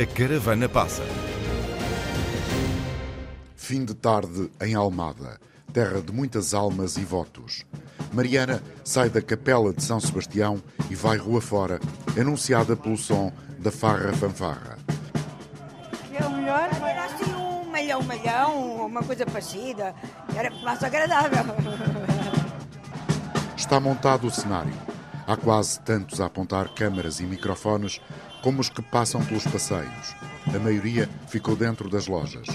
A caravana passa. Fim de tarde em Almada, terra de muitas almas e votos. Mariana sai da capela de São Sebastião e vai rua fora, anunciada pelo som da farra fanfarra. Que é o melhor? Era assim um malhão, malhão, uma coisa parecida. Era mais agradável. Está montado o cenário. Há quase tantos a apontar câmaras e microfones como os que passam pelos passeios. A maioria ficou dentro das lojas.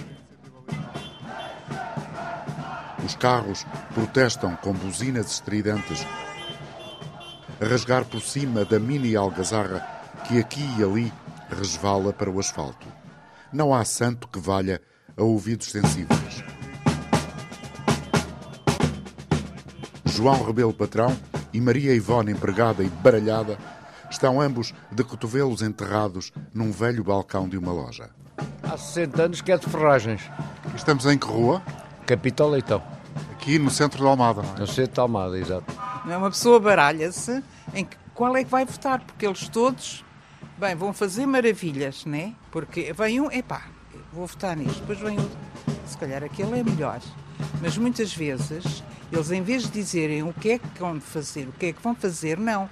Os carros protestam com buzinas estridentes, a rasgar por cima da mini algazarra que aqui e ali resvala para o asfalto. Não há santo que valha a ouvidos sensíveis. João Rebelo Patrão e Maria Ivone empregada e baralhada estão ambos de cotovelos enterrados num velho balcão de uma loja. Há 60 anos que é de ferragens. Estamos em que rua? Capitão Leitão. Aqui no centro de Almada, não é? No centro de Almada, exato. Não é? Uma pessoa baralha-se em que, qual é que vai votar, porque eles todos, bem, vão fazer maravilhas, né? Porque vem um, epá, vou votar nisto, depois vem outro, se calhar aquele é melhor. Mas muitas vezes, eles em vez de dizerem o que é que vão fazer, o que é que vão fazer, não.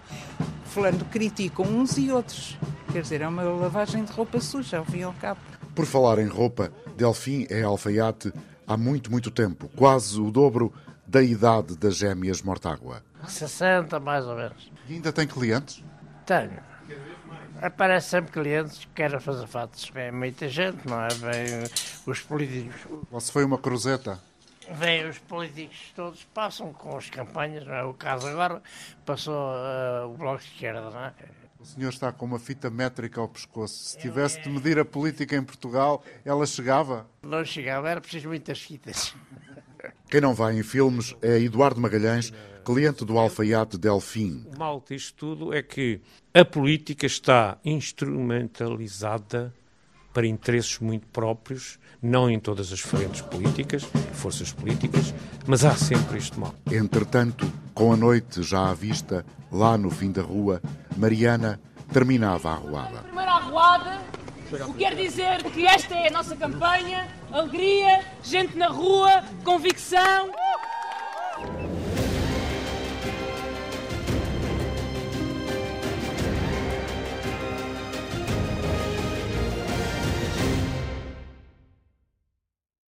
Falando, criticam uns e outros. Quer dizer, é uma lavagem de roupa suja, ao fim e ao cabo. Por falar em roupa, Delfim é alfaiate há muito, muito tempo, quase o dobro da idade das gêmeas Mortágua. 60 mais ou menos. E ainda tem clientes? Tenho. Aparece sempre clientes que querem fazer fatos. Vem muita gente, não é? Vem os políticos. Ou se foi uma cruzeta? Vêm os políticos todos, passam com as campanhas, não é? O caso agora passou uh, o Bloco de Esquerda, não é? O senhor está com uma fita métrica ao pescoço. Se tivesse de medir a política em Portugal, ela chegava? Não chegava, era preciso muitas fitas. Quem não vai em filmes é Eduardo Magalhães, cliente do alfaiate Delfim. O mal disto tudo é que a política está instrumentalizada para interesses muito próprios, não em todas as frentes políticas, forças políticas, mas há sempre este mal. Entretanto, com a noite já à vista, lá no fim da rua, Mariana terminava a arruada. Primeira arruada, o que quer dizer que esta é a nossa campanha, alegria, gente na rua, convicção.